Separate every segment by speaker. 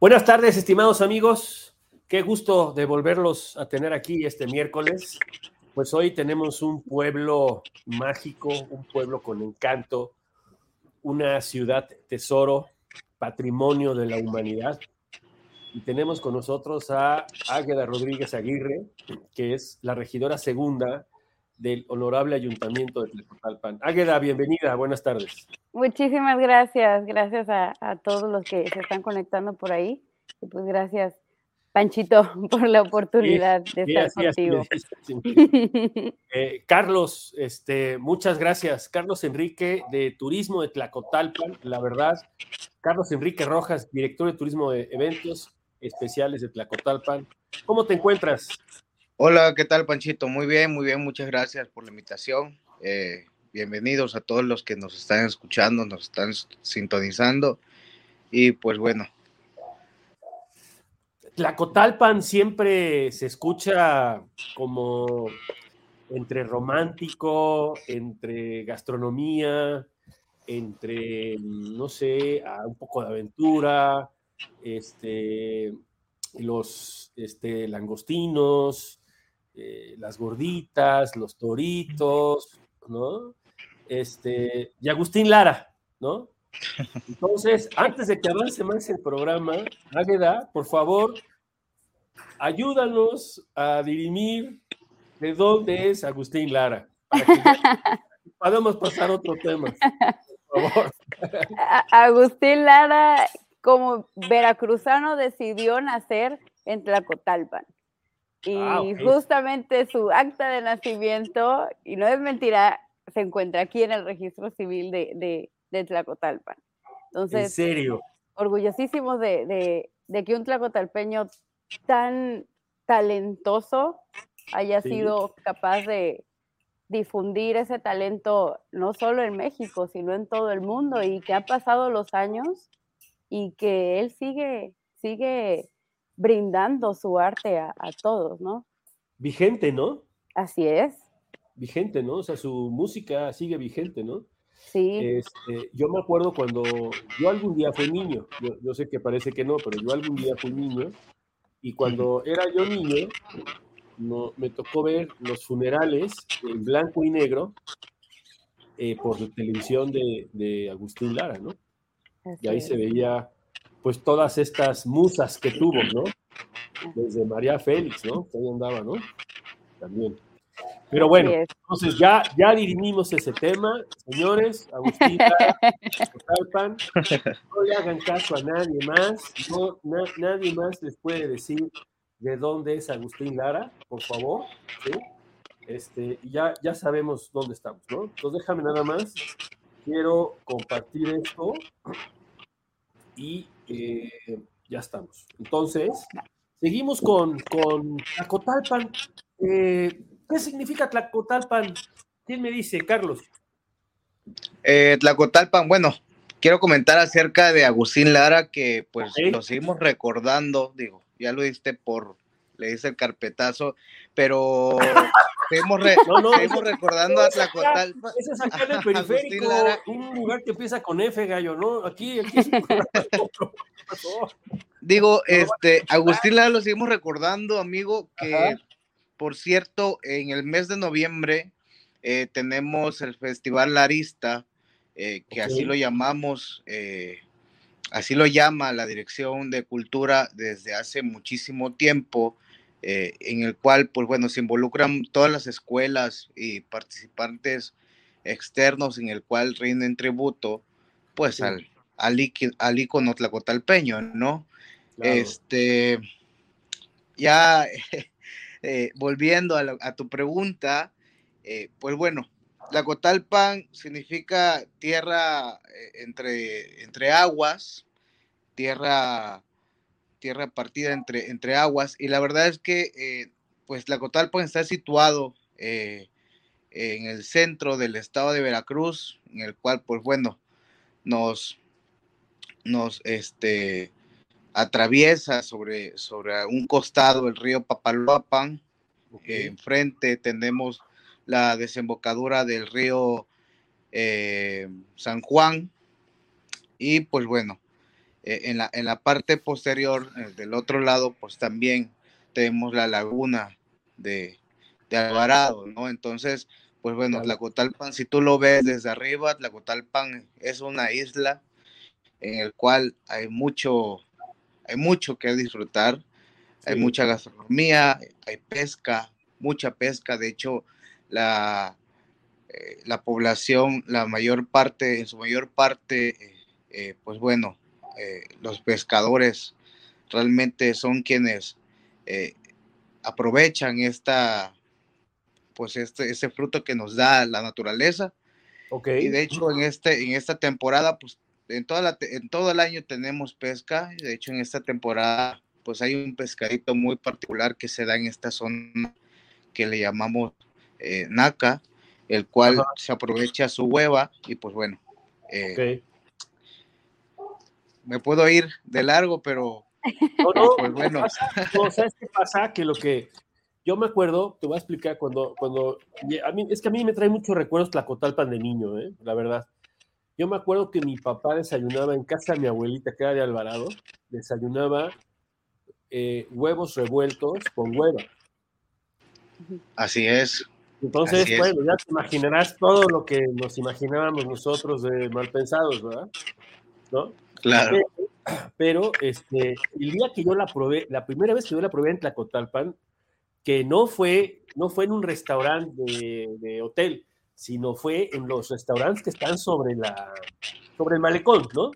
Speaker 1: Buenas tardes, estimados amigos. Qué gusto de volverlos a tener aquí este miércoles. Pues hoy tenemos un pueblo mágico, un pueblo con encanto, una ciudad tesoro, patrimonio de la humanidad. Y tenemos con nosotros a Águeda Rodríguez Aguirre, que es la regidora segunda del Honorable Ayuntamiento de Tlacotalpan. Águeda, bienvenida, buenas tardes.
Speaker 2: Muchísimas gracias, gracias a, todos los que se están conectando por ahí. Y pues gracias, Panchito, por la oportunidad de estar contigo.
Speaker 1: Eh, Carlos, este, muchas gracias. Carlos Enrique de Turismo de Tlacotalpan, la verdad. Carlos Enrique Rojas, director de Turismo de Eventos Especiales de Tlacotalpan. ¿Cómo te encuentras?
Speaker 3: Hola, ¿qué tal, Panchito? Muy bien, muy bien, muchas gracias por la invitación. Eh, bienvenidos a todos los que nos están escuchando, nos están sintonizando. Y pues bueno.
Speaker 1: Tlacotalpan siempre se escucha como entre romántico, entre gastronomía, entre, no sé, un poco de aventura, este, los este, langostinos, eh, las gorditas, los toritos, ¿no? Este, y Agustín Lara, ¿no? Entonces, antes de que avance más el programa, Águeda, por favor, ayúdanos a dirimir de dónde es Agustín Lara, para que podamos pasar a otro tema. Por favor.
Speaker 2: Agustín Lara, como veracruzano, decidió nacer en Tlacotalpan. Ah, y justamente su acta de nacimiento, y no es mentira, se encuentra aquí en el registro civil de, de, Tlacotalpan. Entonces,
Speaker 1: ¿En serio?
Speaker 2: Orgullosísimos de, que un tlacotalpeño tan talentoso haya sido capaz de difundir ese talento no solo en México, sino en todo el mundo y que ha pasado los años y que él sigue, sigue brindando su arte a, todos, ¿no?
Speaker 1: Vigente, ¿no?
Speaker 2: Así es.
Speaker 1: Vigente, ¿no? O sea, su música sigue vigente, ¿no?
Speaker 2: Sí.
Speaker 1: Este, yo me acuerdo cuando yo algún día fui niño, yo, sé que parece que no, pero yo algún día fui niño, y cuando era yo niño, no, me tocó ver los funerales en blanco y negro eh, por la televisión de, de Agustín Lara, ¿no? y ahí se veía pues todas estas musas que tuvo, ¿no? Desde María Félix, ¿no? Que ahí andaba, ¿no? También. Pero bueno, entonces ya, ya dirimimos ese tema, señores, Agustín, no le hagan caso a nadie más, no, nadie más les puede decir de dónde es Agustín Lara, por favor, ¿sí? Este, ya, ya sabemos dónde estamos, ¿no? Entonces déjame nada más, quiero compartir esto y eh, ya estamos. Entonces, seguimos con, con Tlacotalpan. Eh, ¿Qué significa Tlacotalpan? ¿Quién me dice, Carlos?
Speaker 3: Eh, Tlacotalpan, bueno, quiero comentar acerca de Agustín Lara, que pues lo seguimos recordando, digo, ya lo diste por, le dice el carpetazo, pero seguimos, recordando a Tlacotalpan.
Speaker 1: Ese es acá en el periférico, un lugar que empieza con F, gallo, ¿no? Aquí, aquí.
Speaker 3: Digo, este, Agustín Lara lo seguimos recordando, amigo, que por cierto, en el mes de noviembre eh, tenemos el Festival Larista, eh, que así lo llamamos, eh, así lo llama la Dirección de Cultura desde hace muchísimo tiempo. Eh, en el cual, pues bueno, se involucran todas las escuelas y participantes externos en el cual rinden tributo, pues al, al, al ícono tlacotalpeño, ¿no? Este, ya eh, volviendo a, tu pregunta, eh, pues bueno, Tlacotalpan significa tierra entre, entre aguas, tierra tierra partida entre, entre aguas, y la verdad es que eh, pues la Cotalpan está situado eh, en el centro del estado de Veracruz, en el cual pues bueno, nos, nos este, atraviesa sobre, sobre un costado el río Papaloapan, enfrente tenemos la desembocadura del río eh, San Juan, y pues bueno, eh, en, la, en la parte posterior, eh, del otro lado, pues también tenemos la laguna de, de Alvarado, ¿no? Entonces, pues bueno, Tlacotalpan, si tú lo ves desde arriba, Tlacotalpan es una isla en el cual hay mucho, hay mucho que disfrutar, hay mucha gastronomía, hay pesca, mucha pesca, de hecho, la, eh, la población, la mayor parte, en su mayor parte, eh, pues bueno, eh, los pescadores realmente son quienes aprovechan esta, pues este, ese fruto que nos da la naturaleza.
Speaker 1: Okay.
Speaker 3: Y de hecho en, este, en esta temporada, pues en, toda la, en todo el año tenemos pesca. De hecho en esta temporada, pues hay un pescadito muy particular que se da en esta zona que le llamamos eh, naca, el cual se aprovecha su hueva y pues bueno. Eh, me puedo ir de largo, pero
Speaker 1: no, no, pues bueno. ¿Sabes qué pasa? Que lo que yo me acuerdo, te voy a explicar cuando, cuando, a mí, es que a mí me trae muchos recuerdos Tlacotalpan de niño, ¿eh? la verdad. Yo me acuerdo que mi papá desayunaba en casa de mi abuelita, que era de Alvarado, desayunaba eh, huevos revueltos con hueva.
Speaker 3: Así es.
Speaker 1: Entonces, bueno, ya te imaginarás todo lo que nos imaginábamos nosotros de mal pensados, ¿verdad? ¿No?
Speaker 3: Claro.
Speaker 1: Pero, este, el día que yo la probé, la primera vez que yo la probé en Tlacotalpan, que no fue, no fue en un restaurante de, hotel, sino fue en los restaurantes que están sobre la sobre el malecón, ¿no?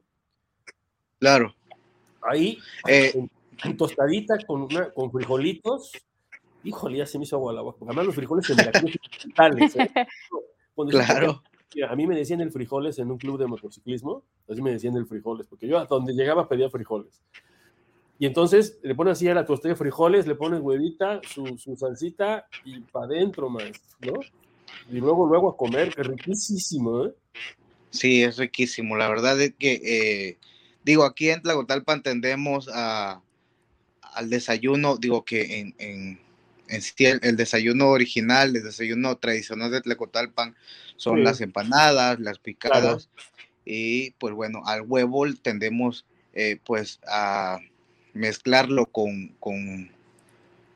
Speaker 3: Claro.
Speaker 1: Ahí, eh, en, tostadita con, con frijolitos. Híjole, ya se me hizo agua la boca. Además, los frijoles en Veracruz ¿eh?
Speaker 3: claro.
Speaker 1: A mí me decían el frijoles en un club de motociclismo, así me decían el frijoles, porque yo a donde llegaba pedía frijoles. Y entonces le pones así a la tostada de frijoles, le pones huevita, su, su salsita y para adentro, más, ¿no? Y luego, luego a comer, que riquísimo, ¿eh?
Speaker 3: Sí, es riquísimo. La verdad es que, eh, digo, aquí en Tlacotalpan tendemos a, al desayuno, digo que en, en, el, desayuno original, el desayuno tradicional de Tlacotalpan son las empanadas, las picadas, y pues bueno, al huevo tendemos eh, pues a mezclarlo con, con,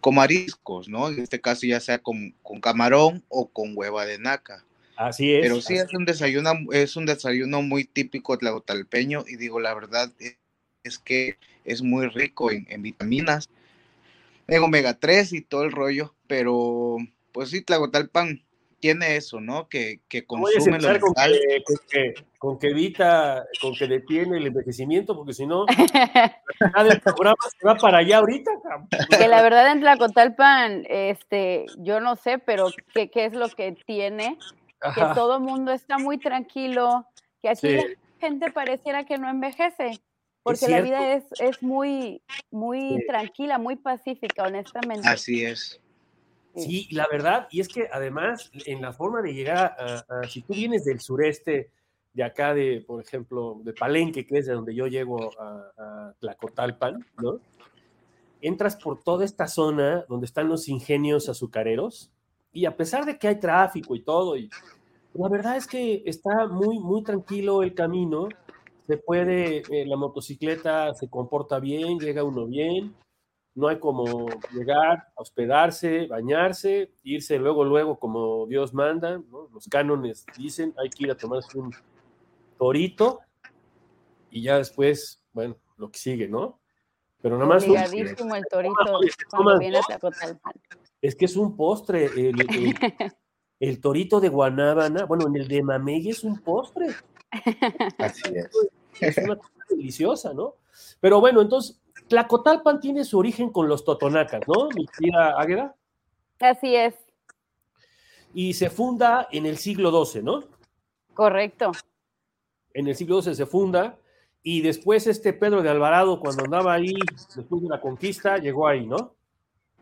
Speaker 3: con, mariscos, ¿no? En este caso ya sea con, con, camarón o con hueva de naca.
Speaker 1: Así es.
Speaker 3: Pero sí es un desayuno, es un desayuno muy típico tlacotalpeño y digo la verdad es que es muy rico en, en vitaminas, en omega 3 y todo el rollo, pero pues sí, Tlacotalpan tiene eso, ¿no? Que, que consume lo
Speaker 1: con que, con, que, con que, evita, con que detiene el envejecimiento, porque si no, el programa se va para allá ahorita.
Speaker 2: Que la verdad en Tlacotalpan, este, yo no sé, pero ¿qué, qué es lo que tiene? Que todo el mundo está muy tranquilo, que aquí la gente pareciera que no envejece. Porque la vida es, es muy, muy tranquila, muy pacífica, honestamente.
Speaker 3: Así es.
Speaker 1: Sí, la verdad, y es que además en la forma de llegar a, si tú vienes del sureste, de acá de, por ejemplo, de Palenque, que es de donde yo llego a, Tlacotalpan, ¿no? Entras por toda esta zona donde están los ingenios azucareros y a pesar de que hay tráfico y todo, y la verdad es que está muy, muy tranquilo el camino, se puede, eh, la motocicleta se comporta bien, llega uno bien, no hay como llegar, hospedarse, bañarse, irse luego, luego como Dios manda, ¿no? Los cánones dicen, hay que ir a tomarse un torito y ya después, bueno, lo que sigue, ¿no?
Speaker 2: Pero nada más... el torito cuando viene a
Speaker 1: Es que es un postre, el, torito de Guanábana, bueno, en el de Mamey es un postre.
Speaker 3: Así es.
Speaker 1: Es una cosa deliciosa, ¿no? Pero bueno, entonces, Tlacotalpan tiene su origen con los totonacas, ¿no, mi tía Águeda?
Speaker 2: Así es.
Speaker 1: Y se funda en el siglo XII, ¿no?
Speaker 2: Correcto.
Speaker 1: En el siglo XII se funda y después este Pedro de Alvarado, cuando andaba ahí, después de la conquista, llegó ahí, ¿no?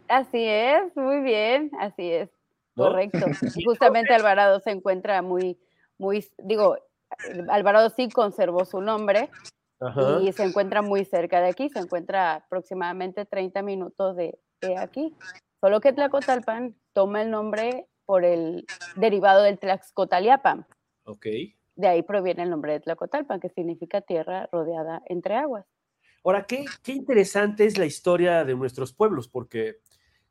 Speaker 2: Así es, muy bien, así es. Correcto. Justamente Alvarado se encuentra muy, muy, digo, Alvarado sí conservó su nombre, y se encuentra muy cerca de aquí, se encuentra aproximadamente 30 minutos de, aquí. Solo que Tlacotalpan toma el nombre por el derivado del Tlaxcotaliapan.
Speaker 1: Ok.
Speaker 2: De ahí proviene el nombre de Tlacotalpan, que significa tierra rodeada entre aguas.
Speaker 1: Ahora, qué, qué interesante es la historia de nuestros pueblos, porque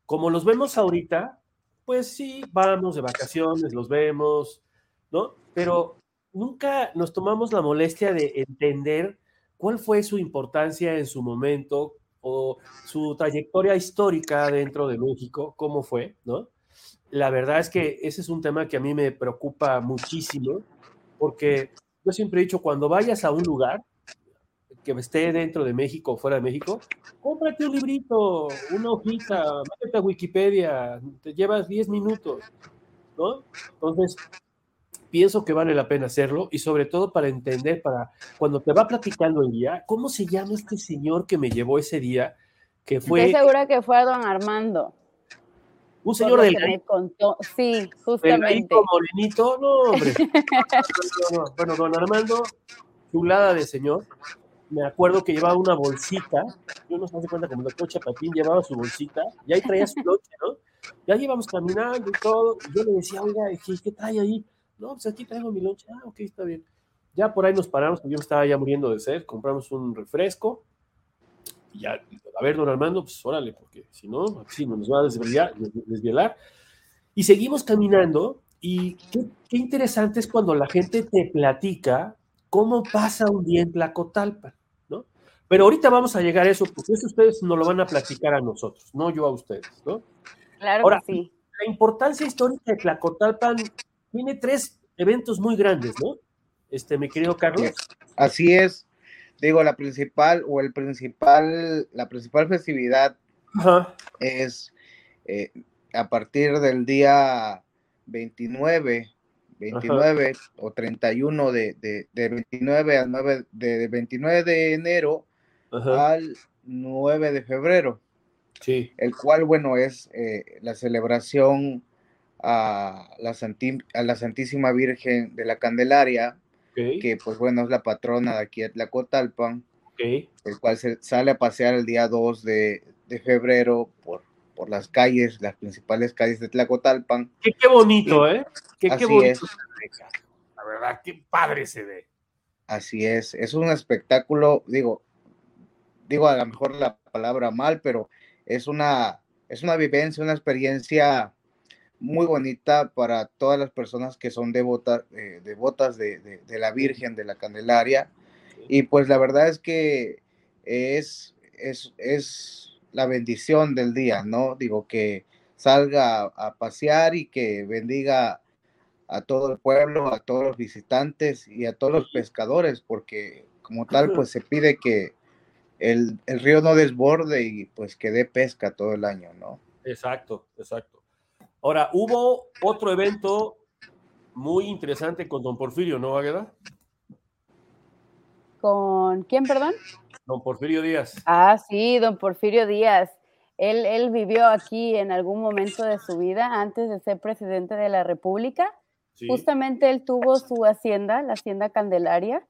Speaker 1: como los vemos ahorita, pues sí, vamos de vacaciones, los vemos, ¿no? Pero nunca nos tomamos la molestia de entender cuál fue su importancia en su momento o su trayectoria histórica dentro de México, cómo fue, ¿no? La verdad es que ese es un tema que a mí me preocupa muchísimo, porque yo siempre he dicho, cuando vayas a un lugar que esté dentro de México o fuera de México, cómprate un librito, una hojita, métete a Wikipedia, te llevas 10 minutos, ¿no? Entonces, pienso que vale la pena hacerlo y sobre todo para entender, para cuando te va platicando el día, ¿cómo se llama este señor que me llevó ese día? Que fue...
Speaker 2: Estoy segura que fue a don Armando.
Speaker 1: Un señor del
Speaker 2: me contó. Sí, justamente.
Speaker 1: morenito, no, hombre. Bueno, don Armando, chulada de señor. Me acuerdo que llevaba una bolsita. Yo no se hace cuenta como el doctor Chapatín llevaba su bolsita y ahí traía su noche, ¿no? Ya íbamos caminando y todo. Y yo le decía, oiga, ¿qué trae ahí? No, pues aquí traigo mi lonche. Ah, ok, está bien. Ya por ahí nos paramos, yo me estaba ya muriendo de sed. Compramos un refresco. Y ya, a ver, don Armando, pues órale, porque si no, así nos va a desvelar. desvelar. Y seguimos caminando. Y qué, qué, interesante es cuando la gente te platica cómo pasa un día en Tlacotalpa, ¿no? Pero ahorita vamos a llegar a eso, porque eso ustedes nos lo van a platicar a nosotros, no yo a ustedes, ¿no?
Speaker 2: Claro Ahora, que sí.
Speaker 1: La importancia histórica de Tlacotalpan tiene tres eventos muy grandes, ¿no? Este, mi querido Carlos.
Speaker 3: Así es. Digo, la principal o el principal, la principal festividad es eh, a partir del día 29, 29 o 31 de, de, de, 29 al 9, de, 29 de enero al 9 de febrero.
Speaker 1: Sí.
Speaker 3: El cual, bueno, es eh, la celebración a la, a la Santísima Virgen de la Candelaria, que pues bueno, es la patrona de aquí de Tlacotalpan, el cual se sale a pasear el día 2 de, de febrero por, por las calles, las principales calles de Tlacotalpan.
Speaker 1: Qué, qué bonito, ¿eh? Qué, qué bonito. La verdad, qué padre se ve.
Speaker 3: Así es, es un espectáculo, digo, digo a lo mejor la palabra mal, pero es una, es una vivencia, una experiencia muy bonita para todas las personas que son devotas, eh, devotas de, de, la Virgen de la Candelaria. Y pues la verdad es que es, es, es la bendición del día, ¿no? Digo que salga a, pasear y que bendiga a todo el pueblo, a todos los visitantes y a todos los pescadores, porque como tal, pues se pide que el, el río no desborde y pues que dé pesca todo el año, ¿no?
Speaker 1: Exacto, exacto. Ahora, hubo otro evento muy interesante con don Porfirio, ¿no, Águeda?
Speaker 2: ¿Con quién, perdón?
Speaker 1: Don Porfirio Díaz.
Speaker 2: Ah, sí, don Porfirio Díaz. Él, él vivió aquí en algún momento de su vida antes de ser presidente de la República. Justamente él tuvo su hacienda, la Hacienda Candelaria,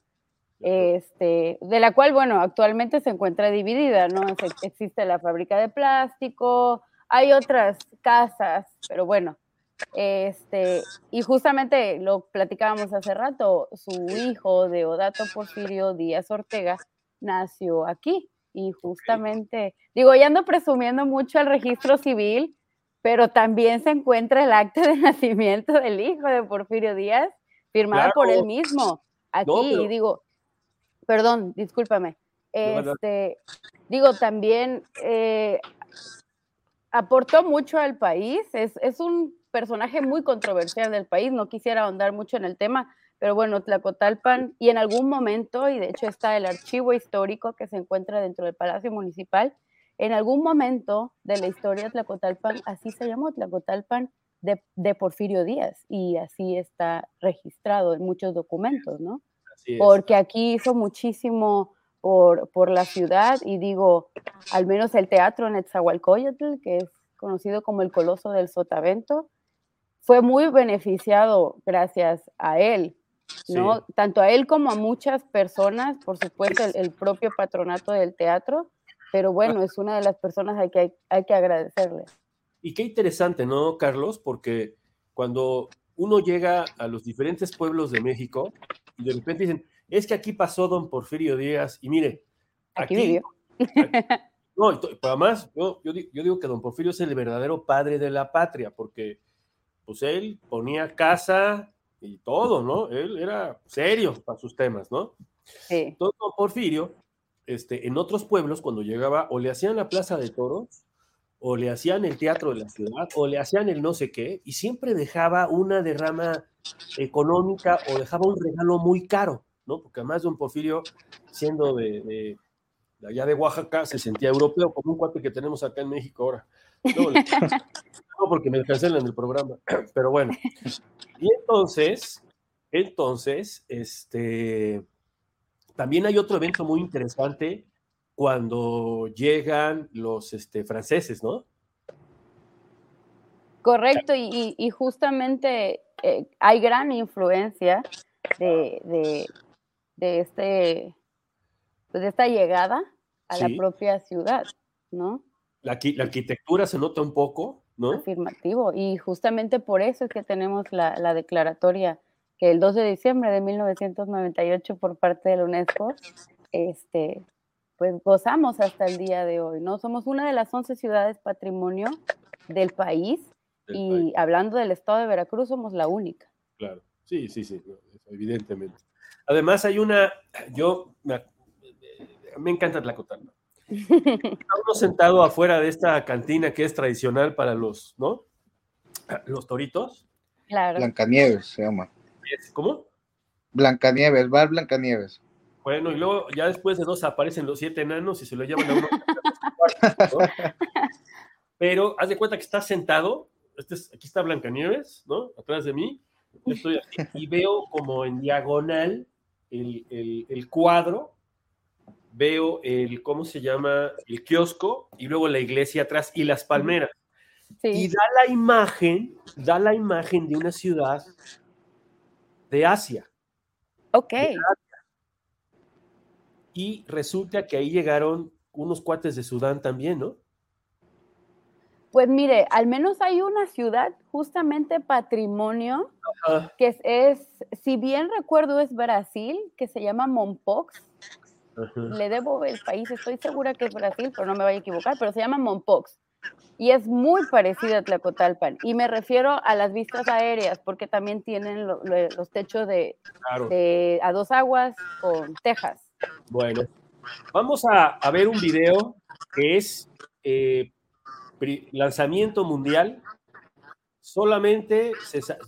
Speaker 2: este, de la cual, bueno, actualmente se encuentra dividida, ¿no? Existe la fábrica de plástico, hay otras casas, pero bueno, este, y justamente lo platicábamos hace rato, su hijo de Odato Porfirio Díaz Ortega nació aquí y justamente, digo, ya ando presumiendo mucho el registro civil, pero también se encuentra el acta de nacimiento del hijo de Porfirio Díaz, firmado por él mismo. Aquí, y digo, perdón, discúlpame. Este, digo, también eh, aportó mucho al país, es, es, un personaje muy controversial del país, no quisiera ahondar mucho en el tema, pero bueno, Tlacotalpan, y en algún momento, y de hecho está el archivo histórico que se encuentra dentro del Palacio Municipal, en algún momento de la historia de Tlacotalpan, así se llamó Tlacotalpan de, de Porfirio Díaz, y así está registrado en muchos documentos, ¿no? Porque aquí hizo muchísimo por, la ciudad y digo, al menos el teatro en Etzahualcoyotl, que es conocido como el Coloso del Sotavento, fue muy beneficiado gracias a él, ¿no? Tanto a él como a muchas personas, por supuesto el, propio patronato del teatro, pero bueno, es una de las personas a que hay, hay que agradecerle.
Speaker 1: Y qué interesante, ¿no, Carlos? Porque cuando uno llega a los diferentes pueblos de México y de repente dicen, es que aquí pasó don Porfirio Díaz y mire, aquí, No, además, yo, yo, digo que don Porfirio es el verdadero padre de la patria, porque pues él ponía casa y todo, ¿no? Él era serio para sus temas, ¿no? Sí. Entonces, don Porfirio, este, en otros pueblos, cuando llegaba, o le hacían la plaza de toros, o le hacían el teatro de la ciudad, o le hacían el no sé qué, y siempre dejaba una derrama económica o dejaba un regalo muy caro, ¿no? Porque además don Porfirio, siendo de allá de Oaxaca se sentía europeo, como un cuate que tenemos acá en México ahora. No, porque me cancelan el programa, pero bueno. Y entonces, entonces, este, también hay otro evento muy interesante cuando llegan los este, franceses, ¿no?
Speaker 2: Correcto, y, justamente eh, hay gran influencia de, de, este, pues, de esta llegada a la propia ciudad, ¿no?
Speaker 1: La, la, arquitectura se nota un poco, ¿no?
Speaker 2: Afirmativo, y justamente por eso es que tenemos la, la declaratoria que el 2 de diciembre de 1998 por parte de la UNESCO, este, pues gozamos hasta el día de hoy, ¿no? Somos una de las 11 ciudades patrimonio del país y hablando del estado de Veracruz somos la única.
Speaker 1: Claro, sí, sí, sí, evidentemente. Además hay una, yo me encanta Tlacotalpa. Estamos sentado afuera de esta cantina que es tradicional para los, ¿no? Los toritos.
Speaker 3: Claro. Blancanieves se llama.
Speaker 1: ¿Cómo?
Speaker 3: Blancanieves, bar Blancanieves.
Speaker 1: Bueno, y luego ya después de dos aparecen los siete enanos y se lo llevan a uno. Pero haz de cuenta que está sentado, este aquí está Blancanieves, ¿no? Atrás de mí, yo estoy aquí y veo como en diagonal el, el, el cuadro veo el, ¿cómo se llama? El kiosco y luego la iglesia atrás y las palmeras. Y da la imagen, da la imagen de una ciudad de Asia.
Speaker 2: Ok.
Speaker 1: Y resulta que ahí llegaron unos cuates de Sudán también, ¿no?
Speaker 2: Pues mire, al menos hay una ciudad, justamente patrimonio, que es, si bien recuerdo, es Brasil, que se llama Mompox le debo el país, estoy segura que es Brasil, pero no me vaya a equivocar, pero se llama Mompox. Y es muy parecida a Tlacotalpan. Y me refiero a las vistas aéreas, porque también tienen los techos de, a dos aguas con tejas.
Speaker 1: Bueno, vamos a, ver un video que es eh, lanzamiento mundial. Solamente,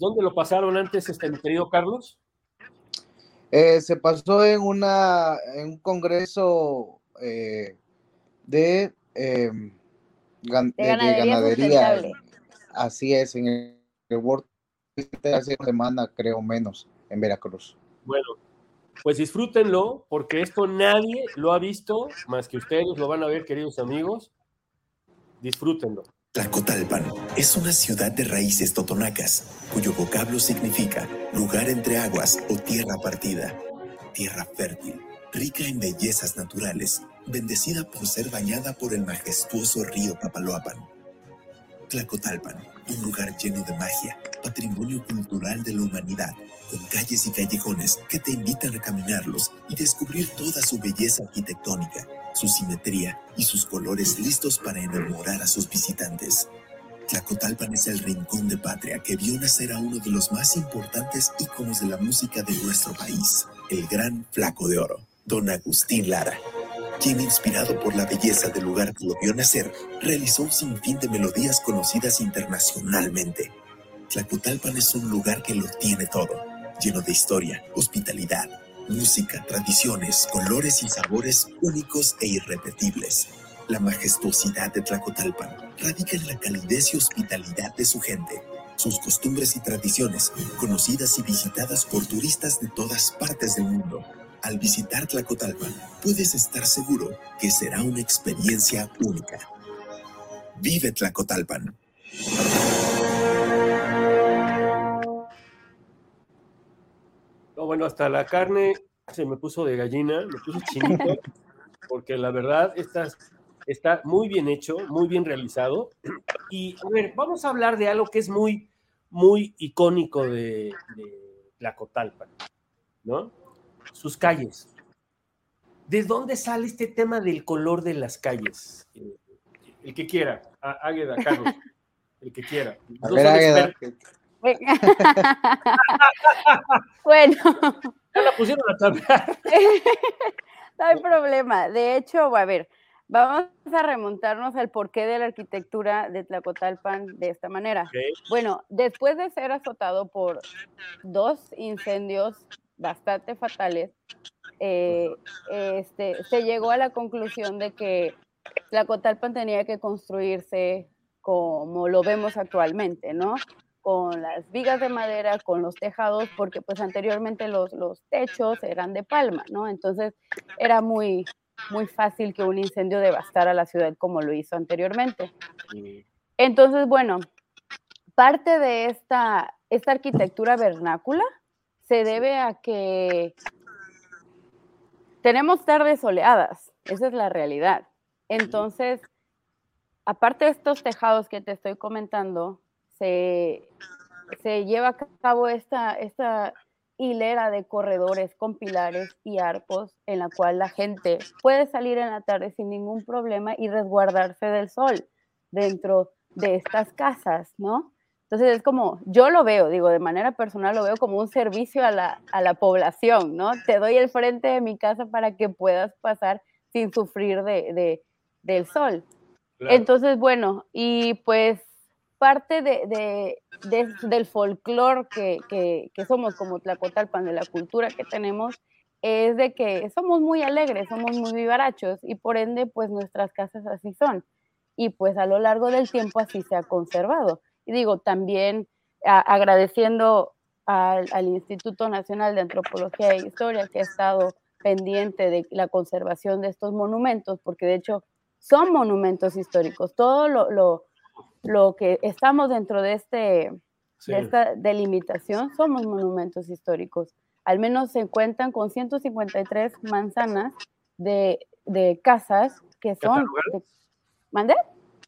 Speaker 1: ¿dónde lo pasaron antes, este, mi querido Carlos?
Speaker 3: Eh, se pasó en, una, en un congreso eh, de, em, ganadería. Así es, en el, World hace semana, creo menos, en Veracruz.
Speaker 1: Bueno, pues disfrútenlo, porque esto nadie lo ha visto, más que ustedes lo van a ver, queridos amigos. Disfrútenlo.
Speaker 4: Tlacotalpan es una ciudad de raíces totonacas, cuyo vocablo significa lugar entre aguas o tierra partida. Tierra fértil, rica en bellezas naturales, bendecida por ser bañada por el majestuoso río Papaloapan. Tlacotalpan, un lugar lleno de magia, patrimonio cultural de la humanidad, con calles y callejones que te invitan a caminarlos y descubrir toda su belleza arquitectónica su simetría y sus colores listos para enamorar a sus visitantes. Tlacotalpan es el rincón de patria que vio nacer a uno de los más importantes íconos de la música de nuestro país, el gran Flaco de Oro, don Agustín Lara, quien inspirado por la belleza del lugar que lo vio nacer, realizó un sinfín de melodías conocidas internacionalmente. Tlacotalpan es un lugar que lo tiene todo, lleno de historia, hospitalidad, música, tradiciones, colores y sabores únicos e irrepetibles. La majestuosidad de Tlacotalpan radica en la calidez y hospitalidad de su gente, sus costumbres y tradiciones, conocidas y visitadas por turistas de todas partes del mundo. Al visitar Tlacotalpan, puedes estar seguro que será una experiencia única. Vive Tlacotalpan.
Speaker 1: bueno, hasta la carne se me puso de gallina, me puso chinito, porque la verdad está, está muy bien hecho, muy bien realizado. Y a ver, vamos a hablar de algo que es muy, muy icónico de, de Tlacotalpan, ¿no? Sus calles. ¿de dónde sale este tema del color de las calles? El que quiera, Águeda, Carlos, el que quiera.
Speaker 3: A ver, Águeda.
Speaker 2: bueno.
Speaker 1: Ya la pusieron a cambiar.
Speaker 2: no hay problema. De hecho, a ver, vamos a remontarnos al porqué de la arquitectura de Tlacotalpan de esta manera. Bueno, después de ser azotado por dos incendios bastante fatales, eh, este, se llegó a la conclusión de que Tlacotalpan tenía que construirse como lo vemos actualmente, ¿no? Con las vigas de madera, con los tejados, porque pues anteriormente los, los techos eran de palma, ¿no? Entonces era muy, muy fácil que un incendio devastara la ciudad como lo hizo anteriormente. Entonces, bueno, parte de esta, esta arquitectura vernácula se debe a que tenemos tardes soleadas, esa es la realidad. Entonces, aparte de estos tejados que te estoy comentando, se, lleva a cabo esta, esta hilera de corredores con pilares y arcos en la cual la gente puede salir en la tarde sin ningún problema y resguardarse del sol dentro de estas casas, ¿no? Entonces es como, yo lo veo, digo, de manera personal lo veo como un servicio a la, a la población, ¿no? Te doy el frente de mi casa para que puedas pasar sin sufrir de, del sol. Entonces, bueno, y pues parte de, del folclore que, que, que, somos como Tlacotalpan, de la cultura que tenemos, es de que somos muy alegres, somos muy vivarachos y por ende, pues nuestras casas así son. Y pues a lo largo del tiempo así se ha conservado. Y digo, también agradeciendo al, Instituto Nacional de Antropología e Historia que ha estado pendiente de la conservación de estos monumentos, porque de hecho son monumentos históricos. Todo lo, lo, que estamos dentro de, este, de esta delimitación somos monumentos históricos. Al menos se cuentan con 153 manzanas de, de casas que son... ¿Mande?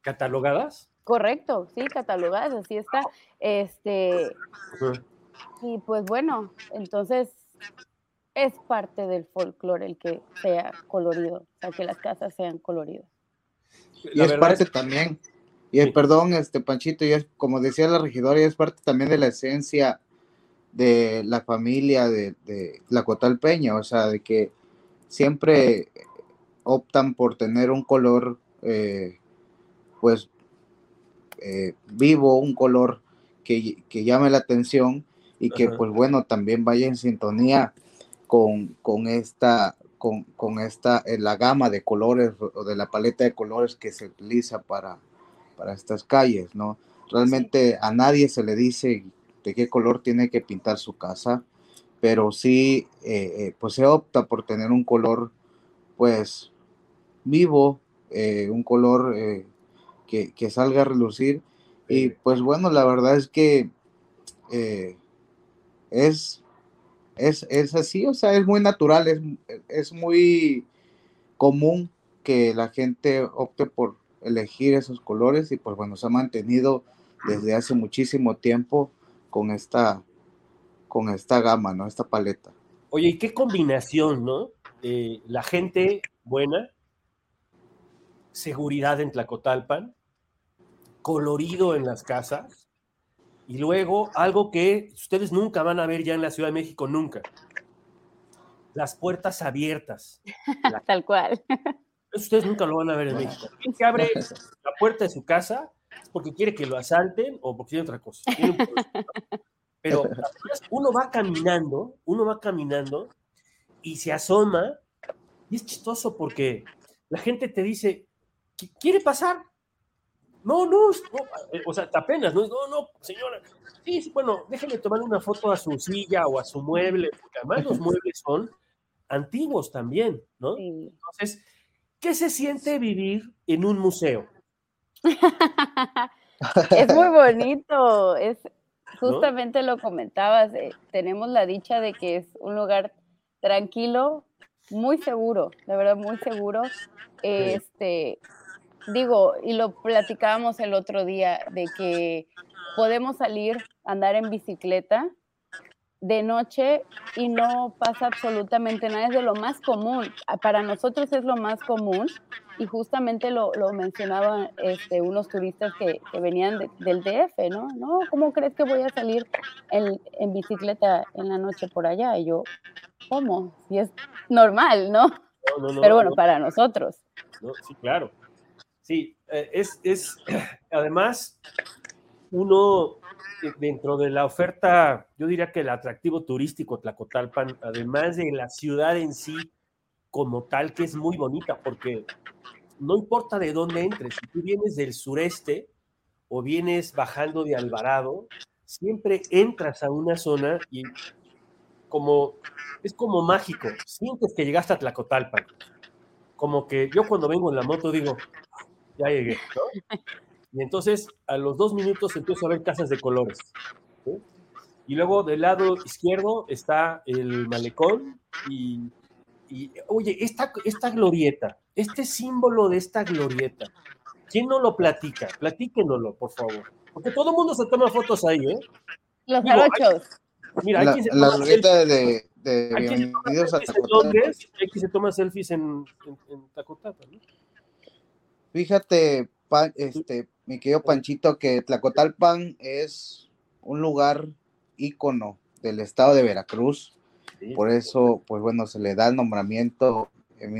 Speaker 1: ¿Catalogadas?
Speaker 2: Correcto, sí, catalogadas, así está. Este, y pues bueno, entonces es parte del folclore el que sea colorido, o sea, que las casas sean coloridas.
Speaker 3: Y es parte también, y perdón, este Panchito, y es como decía la regidora, y es parte también de la esencia de la familia de, de la Cotalpeña, o sea, de que siempre optan por tener un color, eh, pues eh, vivo, un color que, llame la atención y que pues bueno, también vaya en sintonía con, con esta, con, con esta, eh, la gama de colores o de la paleta de colores que se utiliza para, para estas calles, ¿no? Realmente a nadie se le dice de qué color tiene que pintar su casa, pero sí, eh, pues se opta por tener un color, pues, vivo, un color que, salga a relucir. Y pues bueno, la verdad es que eh, es, es, así, o sea, es muy natural, es, es muy común que la gente opte por elegir esos colores y pues bueno, se ha mantenido desde hace muchísimo tiempo con esta, con esta gama, ¿no? Esta paleta.
Speaker 1: Oye, ¿y qué combinación, no? la gente buena, seguridad en Tlacotalpan, colorido en las casas y luego algo que ustedes nunca van a ver ya en la Ciudad de México, nunca. Las puertas abiertas.
Speaker 2: Tal cual.
Speaker 1: ustedes nunca lo van a ver en México. Quien que abre la puerta de su casa es porque quiere que lo asalten o porque tiene otra cosa. Pero uno va caminando, uno va caminando y se asoma y es chistoso porque la gente te dice, ¿quiere pasar? No, no, eh, o sea, apenas, no, no, no, señora. Sí, bueno, déjeme tomar una foto a su silla o a su mueble, porque además los muebles son antiguos también, ¿no? Entonces, ¿qué se siente vivir en un museo?
Speaker 2: es muy bonito, es justamente lo comentabas, eh, tenemos la dicha de que es un lugar tranquilo, muy seguro, de verdad muy seguro. Este, digo, y lo platicábamos el otro día, de que podemos salir, andar en bicicleta de noche y no pasa absolutamente nada, es de lo más común. Para nosotros es lo más común y justamente lo, lo mencionaban este, unos turistas que, que venían del DF, ¿no? ¿no? ¿Cómo crees que voy a salir en, en, bicicleta en la noche por allá? Y yo, ¿cómo? Si es normal, ¿no? no, no Pero bueno, para nosotros.
Speaker 1: sí, claro. Sí, eh, es, es, además, uno eh, dentro de la oferta, yo diría que el atractivo turístico Tlacotalpan, además de la ciudad en sí como tal, que es muy bonita, porque no importa de dónde entres, si tú vienes del sureste o vienes bajando de Alvarado, siempre entras a una zona y como es como mágico, sientes que llegaste a Tlacotalpan. Como que yo cuando vengo en la moto digo, ya llegué, ¿no? Y entonces a los dos minutos empiezo a ver casas de colores. Y luego del lado izquierdo está el malecón y, oye, esta, esta glorieta, este símbolo de esta glorieta, ¿quién no lo platica? Platíquenoslo, por favor. Porque todo el mundo se toma fotos ahí, ¿eh?
Speaker 2: Los jarochos.
Speaker 3: Mira, la, se la glorieta de, de
Speaker 1: bienvenidos a Londres, aquí se toma selfies en, en, ¿no?
Speaker 3: Fíjate, este, mi querido Panchito, que Tlacotalpan es un lugar ícono del estado de Veracruz. Por eso, pues bueno, se le da el nombramiento en,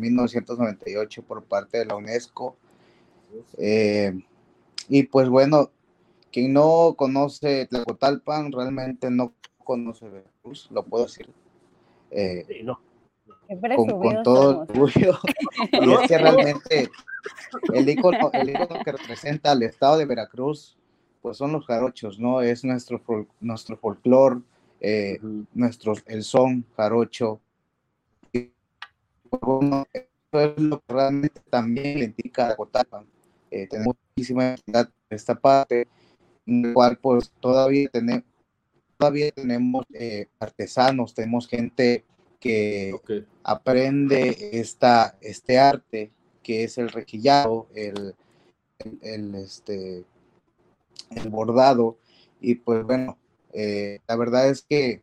Speaker 3: 1998 por parte de la UNESCO. Eh, y pues bueno, quien no conoce Tlacotalpan realmente no conoce Veracruz, lo puedo decir. Eh, no con, todo orgullo. y es que realmente el icono, el que representa al estado de Veracruz, pues son los jarochos, ¿no? Es nuestro, nuestro folclore, eh, nuestro, el son jarocho. Y, bueno, eso es lo que realmente también le indica a Cotapan. Eh, tenemos muchísima actividad de esta parte, en la cual pues todavía tenemos, todavía tenemos eh, artesanos, tenemos gente que aprende esta, este arte que es el requillado, el, el, este, el bordado. Y pues bueno, eh, la verdad es que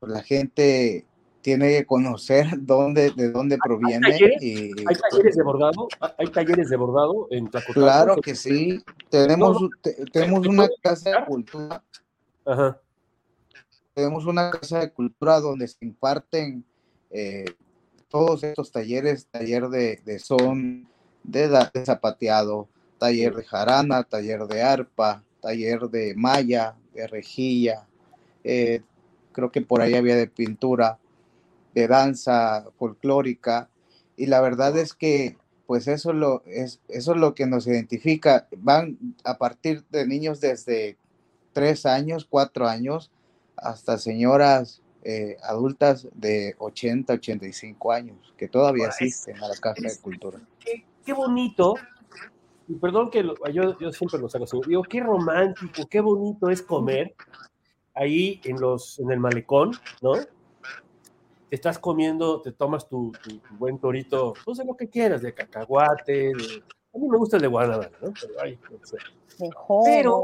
Speaker 3: la gente tiene que conocer dónde, de dónde proviene. ¿Hay talleres,
Speaker 1: y, ¿hay talleres de bordado? ¿Hay talleres de bordado en
Speaker 3: Claro que sí. Tenemos, tenemos una casa de cultura. Ajá tenemos una casa de cultura donde se imparten eh, todos estos talleres, taller de, son, de, zapateado, taller de jarana, taller de arpa, taller de malla, de rejilla, eh, creo que por ahí había de pintura, de danza folclórica, y la verdad es que pues eso es, eso es lo que nos identifica. Van a partir de niños desde tres años, cuatro años, hasta señoras eh, adultas de 80, 85 años, que todavía asisten a la Casa de Cultura.
Speaker 1: Qué, bonito, y perdón que yo, yo, siempre lo saco así, digo, qué romántico, qué bonito es comer ahí en, los, en el malecón, ¿no? Te estás comiendo, te tomas tu, buen torito, no sé lo que quieras, de cacahuate, a mí me gusta el de Guadalajara, ¿no? Pero, ay, no sé. Pero,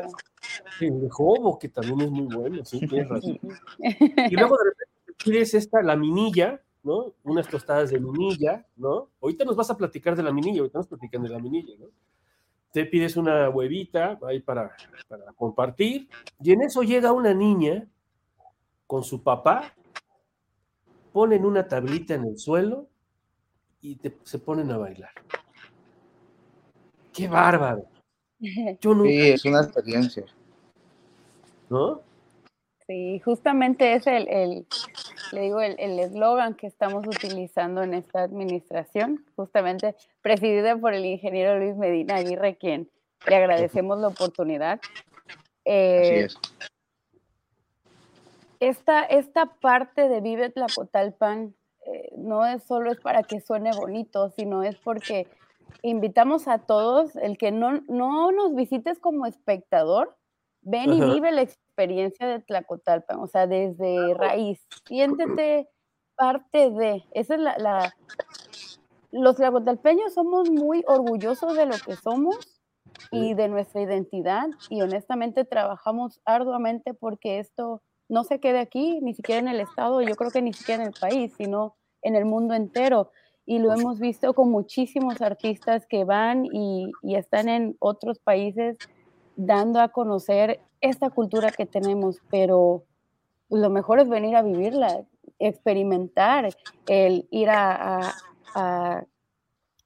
Speaker 1: el jobo, que también es muy bueno, sí, tienes razón. Y luego de repente pides esta, la minilla, ¿no? Unas tostadas de minilla, ¿no? Ahorita nos vas a platicar de la minilla, ahorita nos platican de la minilla, ¿no? Te pides una huevita ahí para, para compartir, y en eso llega una niña con su papá, ponen una tablita en el suelo y se ponen a bailar. ¡Qué bárbaro!
Speaker 3: sí, es una experiencia.
Speaker 1: ¿No?
Speaker 2: Sí, justamente es el, el le digo, el eslogan que estamos utilizando en esta administración, justamente presidida por el ingeniero Luis Medina Aguirre, quien le agradecemos la oportunidad. Eh, Así es. Esta, esta parte de Vive Tlacotalpan eh, no es solo es para que suene bonito, sino es porque invitamos a todos, el que no, no nos visites como espectador, ven y vive la experiencia de Tlacotalpan, o sea, desde raíz, siéntete parte de, esa es la, la, los tlacotalpeños somos muy orgullosos de lo que somos y de nuestra identidad y honestamente trabajamos arduamente porque esto no se quede aquí, ni siquiera en el estado, yo creo que ni siquiera en el país, sino en el mundo entero. Y lo hemos visto con muchísimos artistas que van y, y están en otros países dando a conocer esta cultura que tenemos, pero lo mejor es venir a vivirla, experimentar, el ir a,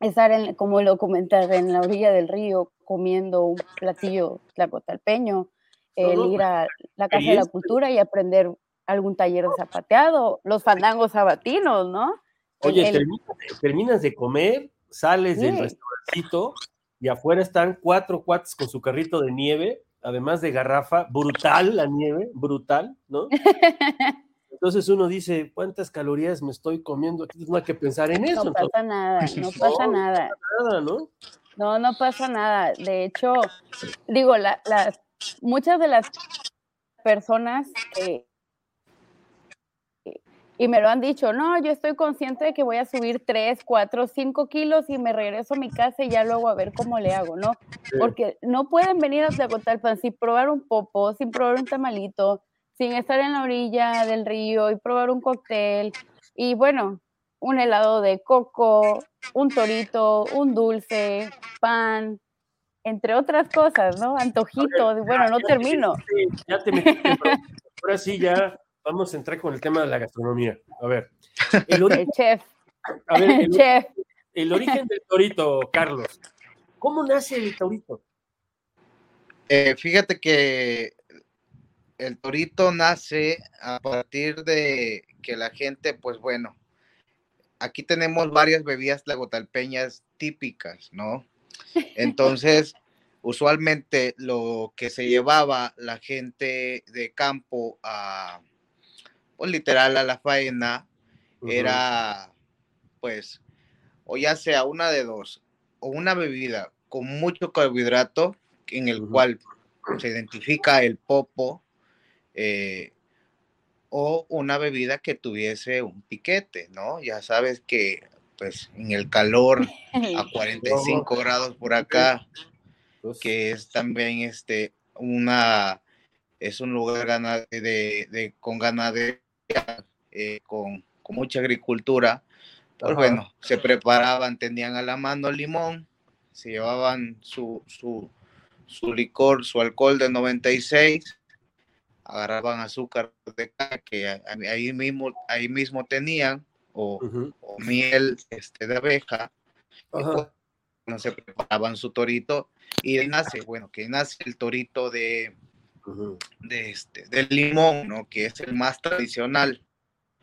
Speaker 2: estar, en, como lo comentas, en la orilla del río comiendo un platillo tlacotalpeño, el ir a la Casa de la Cultura y aprender algún taller de zapateado, los fandangos sabatinos, ¿no?
Speaker 1: Oye, terminas, de comer, sales del restaurantito y afuera están cuatro cuates con su carrito de nieve, además de garrafa, brutal la nieve, brutal, ¿no? Entonces uno dice, ¿cuántas calorías me estoy comiendo aquí? No hay que pensar en eso.
Speaker 2: No pasa nada, no pasa nada.
Speaker 1: nada, ¿no?
Speaker 2: No, no pasa nada. De hecho, digo, las muchas de las personas que, y me lo han dicho, no, yo estoy consciente de que voy a subir 3, 4, 5 kilos y me regreso a mi casa y ya luego a ver cómo le hago, ¿no? Porque no pueden venir a Tlacotalpan sin probar un popo, sin probar un tamalito, sin estar en la orilla del río y probar un cóctel y bueno, un helado de coco, un torito, un dulce, pan, entre otras cosas, ¿no? Antojitos, bueno, no termino.
Speaker 1: ya te metí, ahora sí ya vamos a entrar con el tema de la gastronomía. A ver.
Speaker 2: El, origen, chef.
Speaker 1: A ver, el, chef. el origen del torito, Carlos. ¿Cómo nace el torito?
Speaker 3: Eh, fíjate que el torito nace a partir de que la gente, pues bueno, aquí tenemos varias bebidas lagotalpeñas típicas, ¿no? Entonces, usualmente lo que se llevaba la gente de campo a, pues literal a la faena, era pues, o ya sea una de dos, o una bebida con mucho carbohidrato, en el cual se identifica el popo, eh, o una bebida que tuviese un piquete, ¿no? Ya sabes que pues en el calor a 45 grados por acá, que es también este una es un lugar de, con ganadería eh, con, mucha agricultura, pues bueno, se preparaban, tenían a la mano limón, se llevaban su, su, su licor, su alcohol de 96, agarraban azúcar de que ahí mismo, ahí mismo tenían, o, miel este, de abeja, y pues, no se preparaban su torito, y nace, bueno, que nace el torito de, de este, del limón, ¿no? Que es el más tradicional.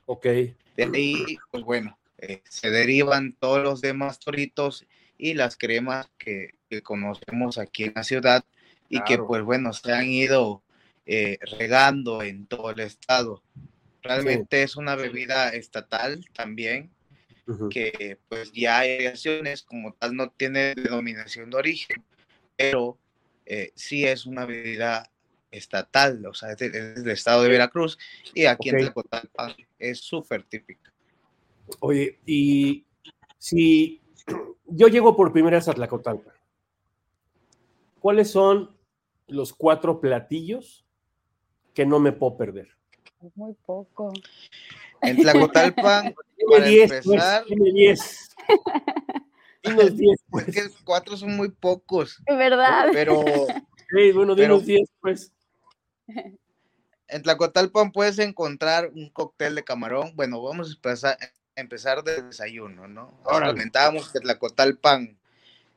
Speaker 1: Ok.
Speaker 3: De ahí, pues bueno, eh, se derivan todos los demás toritos y las cremas que, conocemos aquí en la ciudad y que pues bueno, se han ido eh, regando en todo el estado. Realmente es una bebida estatal también, que pues ya hay variaciones, como tal no tiene denominación de origen, pero eh, sí es una bebida estatal, o sea, es del, estado de Veracruz, y aquí en Tlacotalpan es súper típica.
Speaker 1: Oye, y si yo llego por primera vez a Tlacotalpan, ¿cuáles son los cuatro platillos que no me puedo perder?
Speaker 2: Muy poco.
Speaker 3: En Tlacotalpan, para diez, pues, empezar...
Speaker 1: Pues, diez.
Speaker 3: Dinos diez, pues. Es que cuatro son muy pocos.
Speaker 2: Es verdad.
Speaker 3: Pero...
Speaker 1: Sí, bueno, dinos diez, pues.
Speaker 3: En Tlacotalpan puedes encontrar un cóctel de camarón. Bueno, vamos a empezar, empezar de desayuno, ¿no? Ahora comentábamos que Tlacotalpan,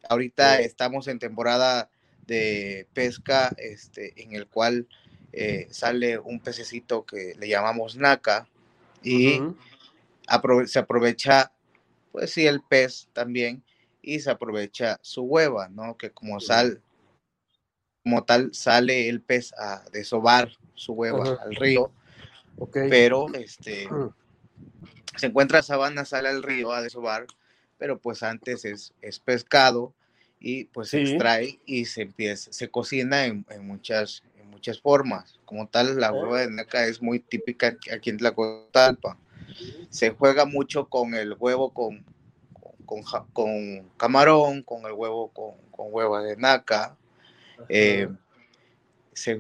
Speaker 3: ahorita estamos en temporada de pesca, este, en el cual eh, sale un pececito que le llamamos naca y se aprovecha, pues sí, el pez también y se aprovecha su hueva, ¿no? Que como sal como tal sale el pez a desovar su hueva al río, pero este se encuentra sabana, sale al río a desovar, pero pues antes es, es pescado y pues se extrae y se empieza, se cocina en, muchas, en muchas formas. Como tal, la hueva de naca es muy típica aquí en Tlacotalpa. Se juega mucho con el huevo con, con, con, camarón, con el huevo con, con hueva de naca, Eh,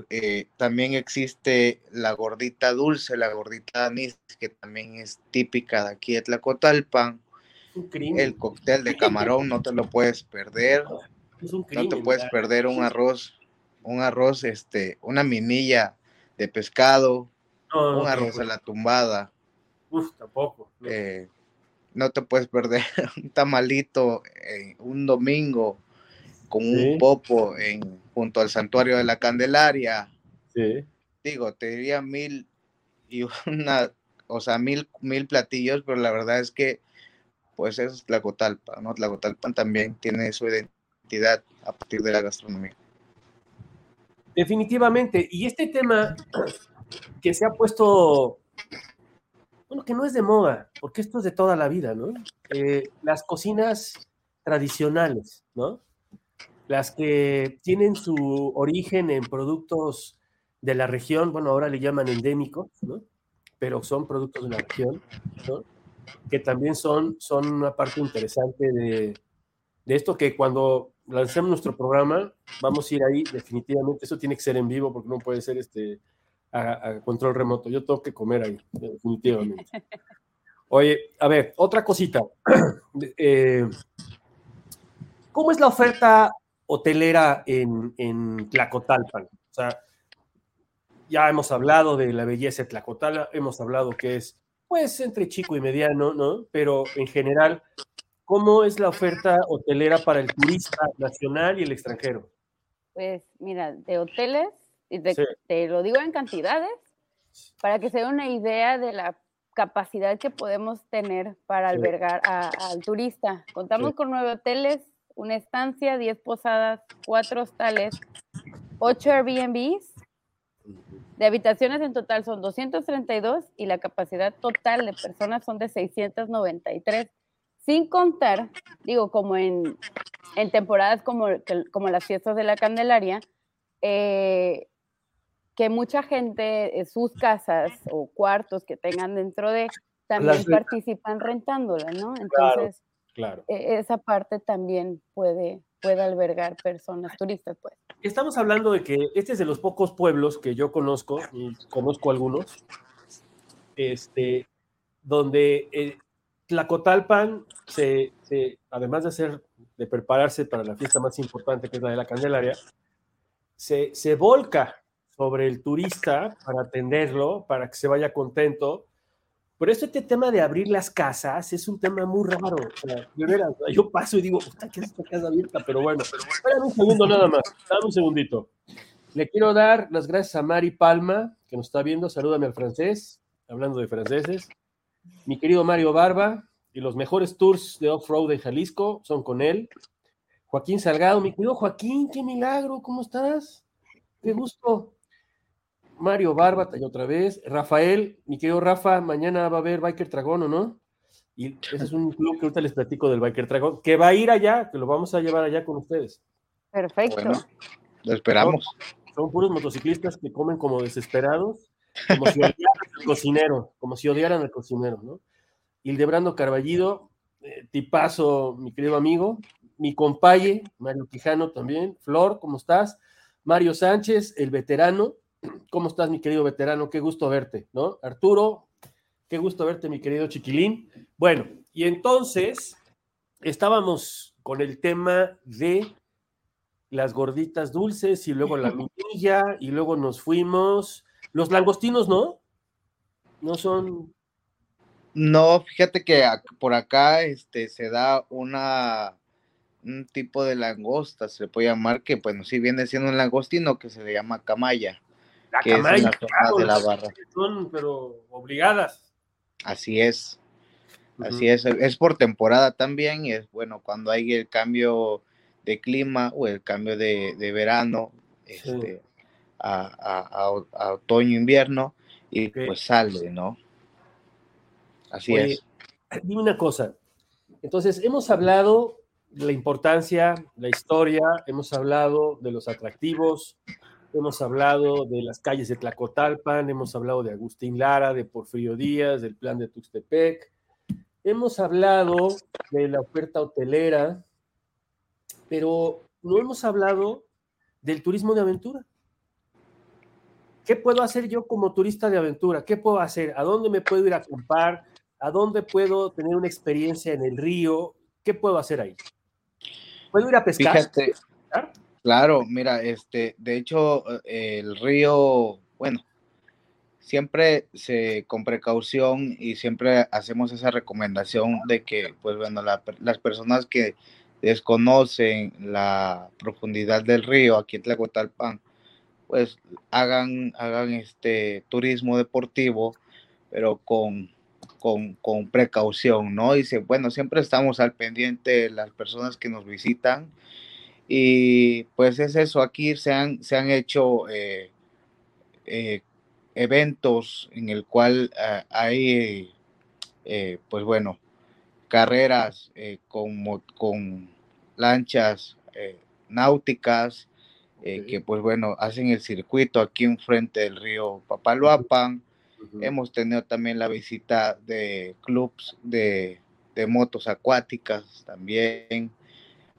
Speaker 3: eh, también existe la gordita dulce, la gordita anís, que también es típica de aquí de Tlacotalpan. El cóctel de camarón no te lo puedes perder. no te puedes perder un arroz, un arroz, este, una minilla de pescado, un arroz a la tumbada.
Speaker 1: Uf, tampoco.
Speaker 3: Eh, no te puedes perder un tamalito un domingo con un popo en, junto al santuario de la Candelaria.
Speaker 1: Sí.
Speaker 3: Digo, te diría mil y una, o sea, mil, mil platillos, pero la verdad es que, pues eso es Tlacotalpan, ¿no? Tlacotalpan también tiene su identidad a partir de la gastronomía.
Speaker 1: Definitivamente. Y este tema que se ha puesto bueno, que no es de moda, porque esto es de toda la vida, ¿no? Eh, las cocinas tradicionales, ¿no? Las que tienen su origen en productos de la región, bueno, ahora le llaman endémicos, ¿no? Pero son productos de la región, ¿no? Que también son, son una parte interesante de, de esto que cuando lancemos nuestro programa, vamos a ir ahí definitivamente, eso tiene que ser en vivo porque no puede ser este a, control remoto. Yo tengo que comer ahí, definitivamente. Oye, a ver, otra cosita. Eh, ¿Cómo es la oferta hotelera en, en Tlacotalpan? O sea, ya hemos hablado de la belleza de Tlacotalpan, hemos hablado que es, pues, entre chico y mediano, ¿no? Pero en general, ¿cómo es la oferta hotelera para el turista nacional y el extranjero?
Speaker 2: Pues, mira, de hoteles y te, lo digo en cantidades, para que se dé una idea de la capacidad que podemos tener para albergar al turista. Contamos con nueve hoteles, una estancia, diez posadas, cuatro hostales, ocho Airbnbs. De habitaciones en total son 232 y la capacidad total de personas son de 693. Sin contar, digo, como en, en temporadas como, como las fiestas de la Candelaria, eh, que mucha gente, sus casas o cuartos que tengan dentro de, también participan rentándola, ¿no? Entonces,
Speaker 1: claro,
Speaker 2: e, esa parte también puede, puede albergar personas turistas, pues.
Speaker 1: Estamos hablando de que este es de los pocos pueblos que yo conozco, y conozco algunos, este, donde eh, Tlacotalpan, se, se, además de hacer, de prepararse para la fiesta más importante que es la de la Candelaria, se, se volca sobre el turista para atenderlo, para que se vaya contento. Pero este tema de abrir las casas es un tema muy raro. yo paso y digo, ¿qué es esta casa abierta? Pero bueno, espérame un segundo nada más, dame un segundito. Le quiero dar las gracias a Mari Palma, que nos está viendo. Salúdame al francés, hablando de franceses. Mi querido Mario Barba, y los mejores tours de off-road en Jalisco son con él. Joaquín Salgado, mi querido Joaquín, qué milagro, ¿cómo estás? Qué gusto. Mario Barba, y otra vez. Rafael, mi querido Rafa, mañana va a haber Biker Dragón, ¿o no? Y ese es un club que ahorita les platico del Biker Dragón, que va a ir allá, que lo vamos a llevar allá con ustedes.
Speaker 2: Perfecto.
Speaker 3: lo esperamos.
Speaker 1: Son, puros motociclistas que comen como desesperados, como si odiaran al cocinero, como si odiaran al cocinero, ¿no? Hildebrando Carballido, eh, tipazo, mi querido amigo, mi compaye, Mario Quijano también, Flor, ¿cómo estás? Mario Sánchez, el veterano, ¿Cómo estás, mi querido veterano? Qué gusto verte, ¿no? Arturo, qué gusto verte, mi querido chiquilín. Bueno, y entonces estábamos con el tema de las gorditas dulces y luego la minilla y luego nos fuimos. Los langostinos, ¿no? No son.
Speaker 3: No, fíjate que por acá este, se da una un tipo de langosta, se le puede llamar, que bueno, sí viene siendo un langostino que se le llama camaya
Speaker 1: que es la de la barra. Son, pero obligadas.
Speaker 3: Así es. Así es, es por temporada también y es bueno cuando hay el cambio de clima o el cambio de, verano este, a, otoño, invierno y pues sale, ¿no? Así es.
Speaker 1: Dime una cosa, entonces hemos hablado de la importancia, la historia, hemos hablado de los atractivos, Hemos hablado de las calles de Tlacotalpan, hemos hablado de Agustín Lara, de Porfirio Díaz, del plan de Tuxtepec. Hemos hablado de la oferta hotelera, pero no hemos hablado del turismo de aventura. ¿Qué puedo hacer yo como turista de aventura? ¿Qué puedo hacer? ¿A dónde me puedo ir a acampar? ¿A dónde puedo tener una experiencia en el río? ¿Qué puedo hacer ahí? ¿Puedo ir a pescar?
Speaker 3: Fíjate, claro, mira, este, de hecho, eh, el río, bueno, siempre se con precaución y siempre hacemos esa recomendación de que, pues bueno, las personas que desconocen la profundidad del río aquí en Tlacotalpan, pues hagan, hagan este turismo deportivo, pero con, con, precaución, ¿no? Dice, bueno, siempre estamos al pendiente de las personas que nos visitan y pues es eso, aquí se han, se han hecho eh, eh, eventos en el cual ah, hay, eh, pues bueno, carreras con, con lanchas náuticas, eh, que pues bueno, hacen el circuito aquí enfrente del río Papaloapan. Hemos tenido también la visita de clubs de, motos acuáticas también.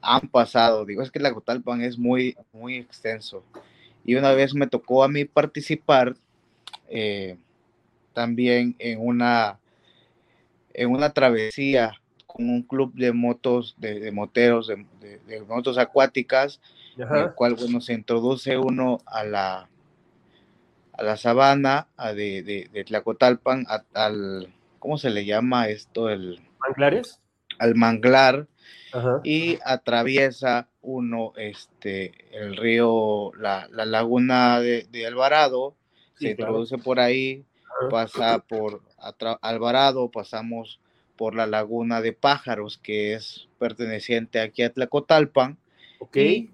Speaker 3: Han pasado, digo, es que la Cotalpan es muy, muy extenso. Y una vez me tocó a mí participar eh, también en una, en una travesía con un club de motos, de, moteros, de, de motos acuáticas, en el cual, bueno, se introduce uno a la, a la sabana de, de, Tlacotalpan, al, ¿cómo se le llama esto? El,
Speaker 1: ¿Manglares?
Speaker 3: Al manglar, y atraviesa uno este, el río, la, la laguna de, Alvarado, se introduce por ahí, pasa por Alvarado, pasamos por la laguna de Pájaros, que es perteneciente aquí a Tlacotalpan,
Speaker 1: okay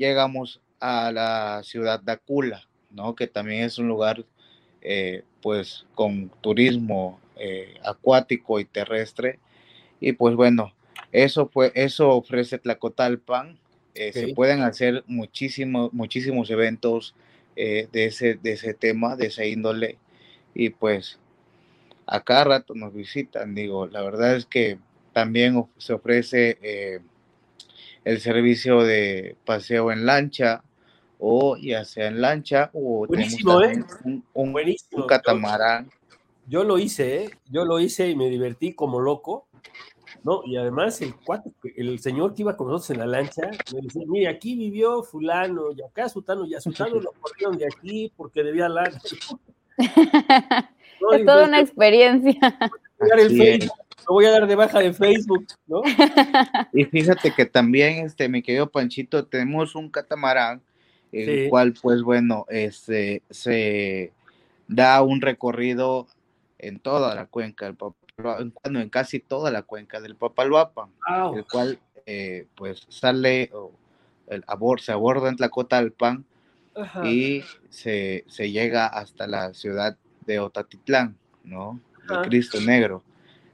Speaker 3: llegamos a la ciudad de Acula, ¿no? que también es un lugar eh, pues con turismo eh, acuático y terrestre. Y pues bueno, eso, fue, eso ofrece Tlacotalpan. Eh, se pueden hacer muchísimos, muchísimos eventos de, ese, de ese tema, de esa índole. Y pues a cada rato nos visitan. Digo, la verdad es que también se ofrece el servicio de paseo en lancha o ya sea en lancha o
Speaker 1: Buenísimo, ¿eh?
Speaker 3: un, un, catamarán.
Speaker 1: Yo, lo hice, ¿eh? yo lo hice y me divertí como loco. ¿No? Y además el el señor que iba con nosotros en la lancha, me decía, mire, aquí vivió fulano, y acá Sutano, y a Sutano lo corrieron de aquí porque debía lancha.
Speaker 2: es toda una experiencia
Speaker 1: voy a dar de baja de Facebook, ¿no?
Speaker 3: Y fíjate que también, este, mi querido Panchito, tenemos un catamarán, el cual, pues bueno, este, se da un recorrido en toda la cuenca del Papaloapan, en casi toda la cuenca del Papaloapan, el cual, eh, pues, sale, el abor, se aborda en Tlacotalpan y se, se llega hasta la ciudad de Otatitlán, ¿no? De Cristo Negro.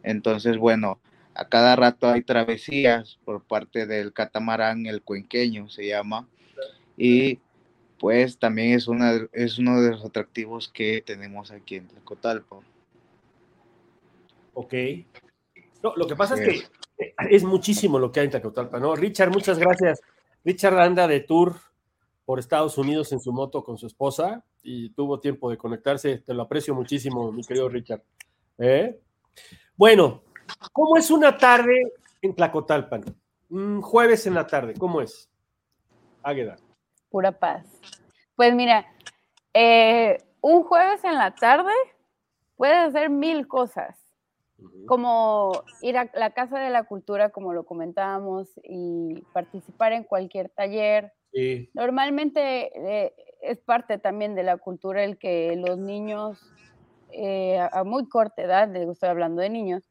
Speaker 3: Entonces, bueno, a cada rato hay travesías por parte del catamarán, el cuenqueño se llama, y pues también es, una, es uno de los atractivos que tenemos aquí en Tlacotalpa.
Speaker 1: Ok. lo que pasa es que es muchísimo lo que hay en Tlacotalpa, ¿no? Richard, muchas gracias. Richard anda de tour por Estados Unidos en su moto con su esposa y tuvo tiempo de conectarse. Te lo aprecio muchísimo, mi querido Richard. ¿Eh? Bueno, ¿cómo es una tarde en Tlacotalpan? Un jueves en la tarde, ¿cómo es? Águeda.
Speaker 2: Pura paz. Pues mira, eh, un jueves en la tarde puede hacer mil cosas, como ir a la Casa de la Cultura, como lo comentábamos, y participar en cualquier taller. Normalmente eh, es parte también de la cultura el que los niños eh, a muy corta edad, estoy hablando de niños,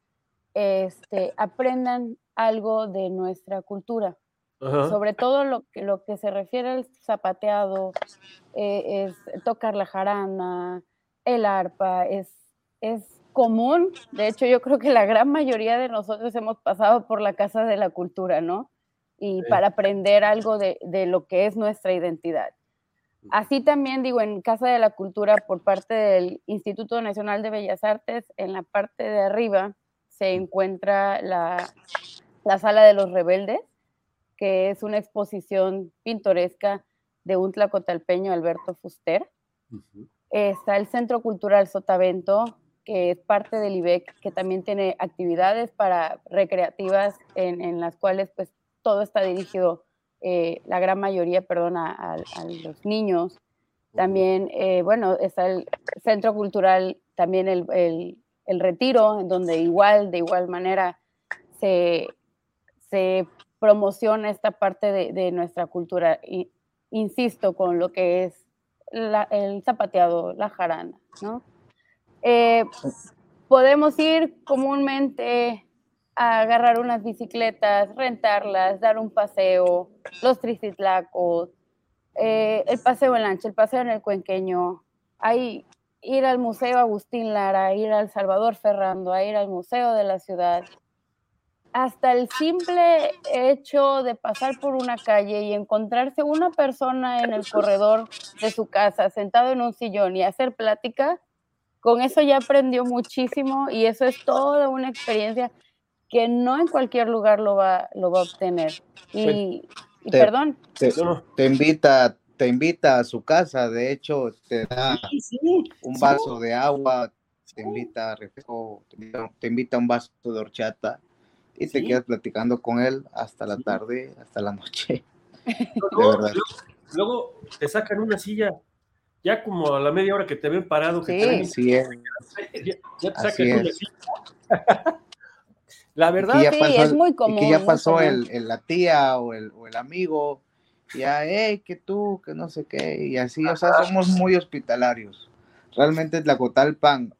Speaker 2: este, aprendan algo de nuestra cultura. Sobre todo lo que, lo que se refiere al zapateado, eh, es tocar la jarana, el arpa, es, es común. De hecho, yo creo que la gran mayoría de nosotros hemos pasado por la Casa de la Cultura, ¿no? Y para aprender algo de, de lo que es nuestra identidad. Así también digo, en Casa de la Cultura, por parte del Instituto Nacional de Bellas Artes, en la parte de arriba se encuentra la, Sala de los Rebeldes, que es una exposición pintoresca de un tlacotalpeño, Alberto Fuster. Está el Centro Cultural Sotavento, que es parte del IBEC, que también tiene actividades para recreativas en, las cuales pues todo está dirigido, eh, la gran mayoría, perdón, a, los niños. También, eh, bueno, está el Centro Cultural, también el, el, Retiro, en donde igual, de igual manera, se, se promociona esta parte de, de nuestra cultura. Y, insisto, con lo que es el zapateado, la jarana, ¿no? Eh, podemos ir comúnmente a agarrar unas bicicletas, rentarlas, dar un paseo, los tricitlacos, eh, el paseo en lancha, el paseo en el cuenqueño, ahí ir al Museo Agustín Lara, ir al Salvador Ferrando, a ir al Museo de la Ciudad. Hasta el simple hecho de pasar por una calle y encontrarse una persona en el corredor de su casa, sentado en un sillón y hacer plática, con eso ya aprendió muchísimo y eso es toda una experiencia que no en cualquier lugar lo va, lo va a obtener. Y, perdón.
Speaker 3: Te, invita, te invita a su casa, de hecho, te da un vaso de agua, te invita a refresco, te invita, a un vaso de horchata y te quedas platicando con él hasta la tarde, hasta la noche.
Speaker 1: luego te sacan una silla ya como a la media hora que te ven parado, que
Speaker 3: sí,
Speaker 1: Ya, te sacan La verdad
Speaker 2: sí, es muy común.
Speaker 3: que ya pasó el, la tía o el, o el amigo, ya, hey, que tú, que no sé qué, y así, o sea, somos muy hospitalarios. Realmente Tlacotalpan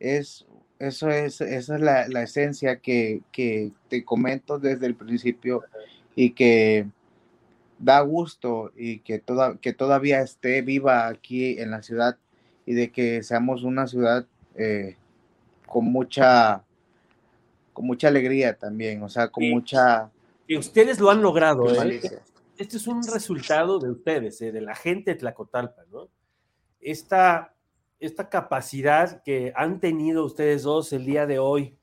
Speaker 3: es, eso es, esa es la, la esencia que, que te comento desde el principio y que da gusto y que, toda, que todavía esté viva aquí en la ciudad y de que seamos una ciudad eh, con mucha con mucha alegría también, o sea, con mucha...
Speaker 1: Y ustedes lo han logrado, ¿eh? Este es un resultado de ustedes, ¿eh? de la gente de Tlacotalpa, ¿no? Esta, esta capacidad que han tenido ustedes dos el día de hoy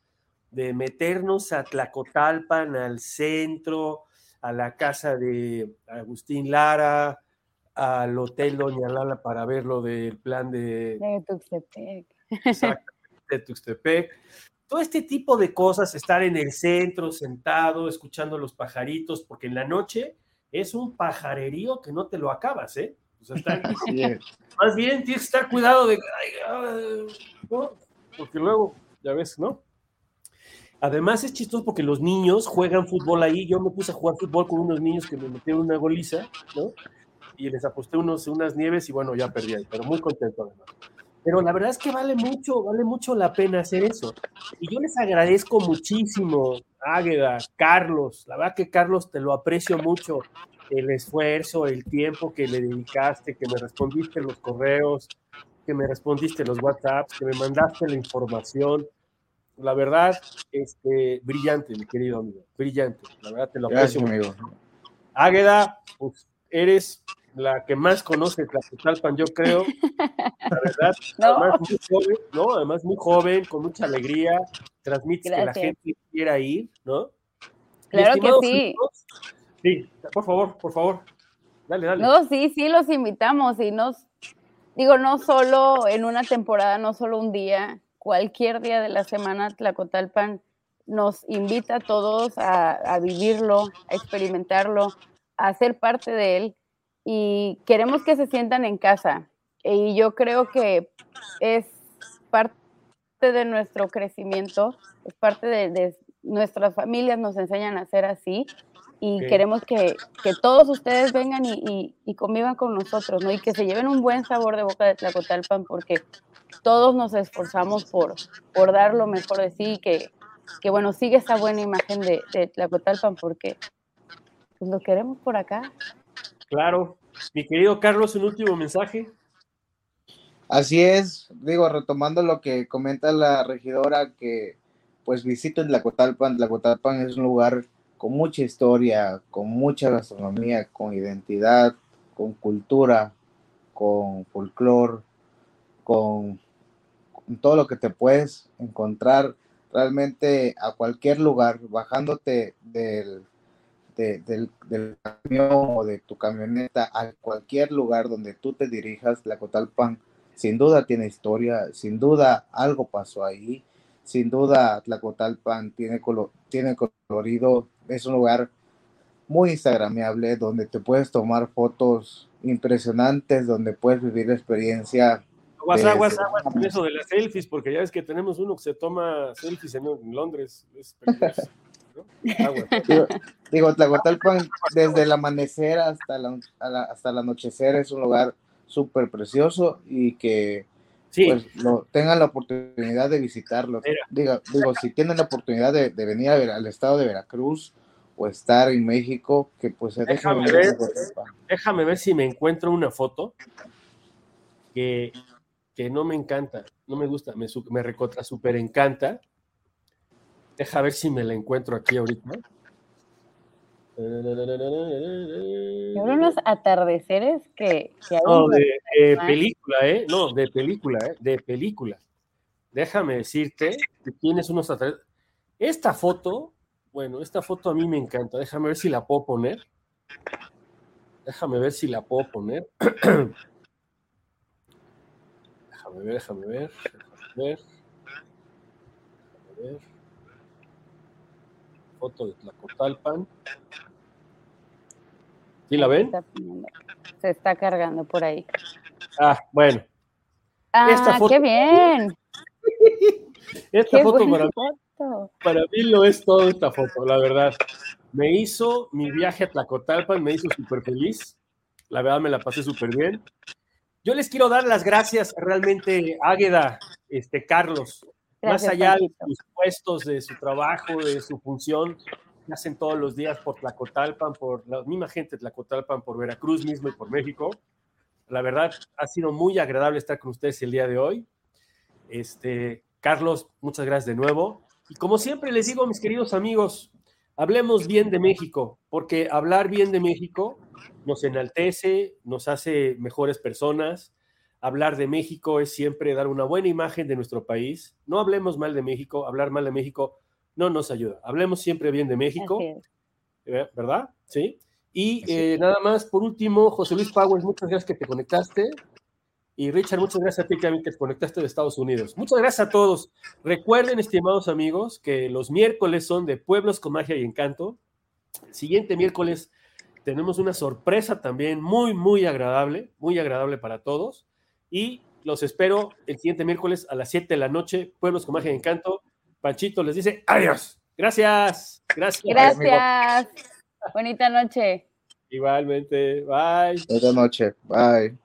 Speaker 1: de meternos a Tlacotalpan, al centro, a la casa de Agustín Lara, al Hotel Doña Lala para ver lo del plan de...
Speaker 2: De Tuxtepec.
Speaker 1: de Tuxtepec. Todo este tipo de cosas, estar en el centro, sentado, escuchando los pajaritos, porque en la noche es un pajarerío que no te lo acabas, ¿eh? O sea, está, más bien tienes que estar cuidado de... Porque luego, ya ves, ¿no? Además es chistoso porque los niños juegan fútbol ahí. Yo me puse a jugar fútbol con unos niños que me metieron una goliza, ¿no? Y les aposté unos, unas nieves y bueno, ya perdí ahí, pero muy contento además. Pero la verdad es que vale mucho, vale mucho la pena hacer eso. Y yo les agradezco muchísimo, Águeda, Carlos. La verdad que Carlos te lo aprecio mucho, el esfuerzo, el tiempo que le dedicaste, que me respondiste los correos, que me respondiste los WhatsApps, que me mandaste la información la verdad, este, brillante, mi querido amigo, brillante. La verdad te lo aprecio.
Speaker 3: amigo.
Speaker 1: Águeda, pues eres la que más conoce Tlaxcalpan, yo creo. La verdad, además muy joven, ¿no? Además muy joven, con mucha alegría, transmites que la gente quiera ir, ¿no?
Speaker 2: Claro que sí.
Speaker 1: sí, por favor, por favor. Dale, dale.
Speaker 2: No, sí, sí, los invitamos y nos, digo, no solo en una temporada, no solo un día, cualquier día de la semana Tlacotalpan nos invita a todos a, vivirlo, a experimentarlo, a ser parte de él y queremos que se sientan en casa. Y yo creo que es parte de nuestro crecimiento, es parte de, nuestras familias nos enseñan a ser así y queremos que, todos ustedes vengan y, y, convivan con nosotros, ¿no? Y que se lleven un buen sabor de boca de Tlacotalpan porque todos nos esforzamos por, por dar lo mejor de sí y que, que, bueno, sigue esa buena imagen de, de Tlacotalpan porque pues lo queremos por acá.
Speaker 1: Claro. Mi querido Carlos, un último mensaje.
Speaker 3: Así es, digo, retomando lo que comenta la regidora, que pues visiten Tlacotalpan. Tlacotalpan es un lugar con mucha historia, con mucha gastronomía, con identidad, con cultura, con folclore, con, todo lo que te puedes encontrar realmente a cualquier lugar, bajándote del, del, del, camión o de tu camioneta a cualquier lugar donde tú te dirijas, Tlacotalpan sin duda tiene historia, sin duda algo pasó ahí, sin duda Tlacotalpan tiene, tiene colorido, es un lugar muy instagramable donde te puedes tomar fotos impresionantes, donde puedes vivir la experiencia.
Speaker 1: Aguas, aguas, aguas con eso de las selfies, porque ya ves que tenemos uno que se toma selfies en, Londres. Es
Speaker 3: digo, digo, Tlacotalpan, desde el amanecer hasta, la, hasta el anochecer, es un lugar súper precioso y que pues, lo, tengan la oportunidad de visitarlo. Digo, digo, si tienen la oportunidad de, venir al estado de Veracruz o estar en México, que pues se
Speaker 1: déjame ver, déjame ver si me encuentro una foto que, que no me encanta, no me gusta, me, me recontra súper encanta. Deja ver si me la encuentro aquí ahorita.
Speaker 2: unos atardeceres que,
Speaker 1: no, de, película, ¿eh? No, de película, ¿eh? De película. Déjame decirte que tienes unos atardeceres. Esta foto, bueno, esta foto a mí me encanta. Déjame ver si la puedo poner. Déjame ver si la puedo poner. déjame ver, déjame ver, déjame ver. Déjame ver foto de Tlacotalpan. ¿Sí la ven?
Speaker 2: Se está cargando por ahí.
Speaker 1: Ah, bueno.
Speaker 2: Ah, qué bien.
Speaker 1: esta foto para, para, mí lo es todo esta foto, la verdad. Me hizo mi viaje a Tlacotalpan, me hizo súper feliz. La verdad me la pasé súper bien. Yo les quiero dar las gracias realmente, Águeda, este, Carlos, más allá de sus puestos, de su trabajo, de su función, que hacen todos los días por Tlacotalpan, por la misma gente de Tlacotalpan, por Veracruz mismo y por México. La verdad, ha sido muy agradable estar con ustedes el día de hoy. Este, Carlos, muchas gracias de nuevo. Y como siempre les digo, mis queridos amigos, hablemos bien de México, porque hablar bien de México nos enaltece, nos hace mejores personas, hablar de México es siempre dar una buena imagen de nuestro país. No hablemos mal de México, hablar mal de México no nos ayuda. Hablemos siempre bien de México, eh, ¿verdad? Sí. Y eh, nada más, por último, José Luis Powers, muchas gracias que te conectaste. Y Richard, muchas gracias a ti que te conectaste de Estados Unidos. Muchas gracias a todos. Recuerden, estimados amigos, que los miércoles son de Pueblos con Magia y Encanto. siguiente miércoles tenemos una sorpresa también muy, muy agradable, muy agradable para todos y los espero el siguiente miércoles a las 7 de la noche, Pueblos con Magia y Encanto. Panchito les dice adiós. Gracias. Gracias.
Speaker 2: Gracias. Bonita noche.
Speaker 1: Igualmente. Bye.
Speaker 3: Buenas noche. Bye.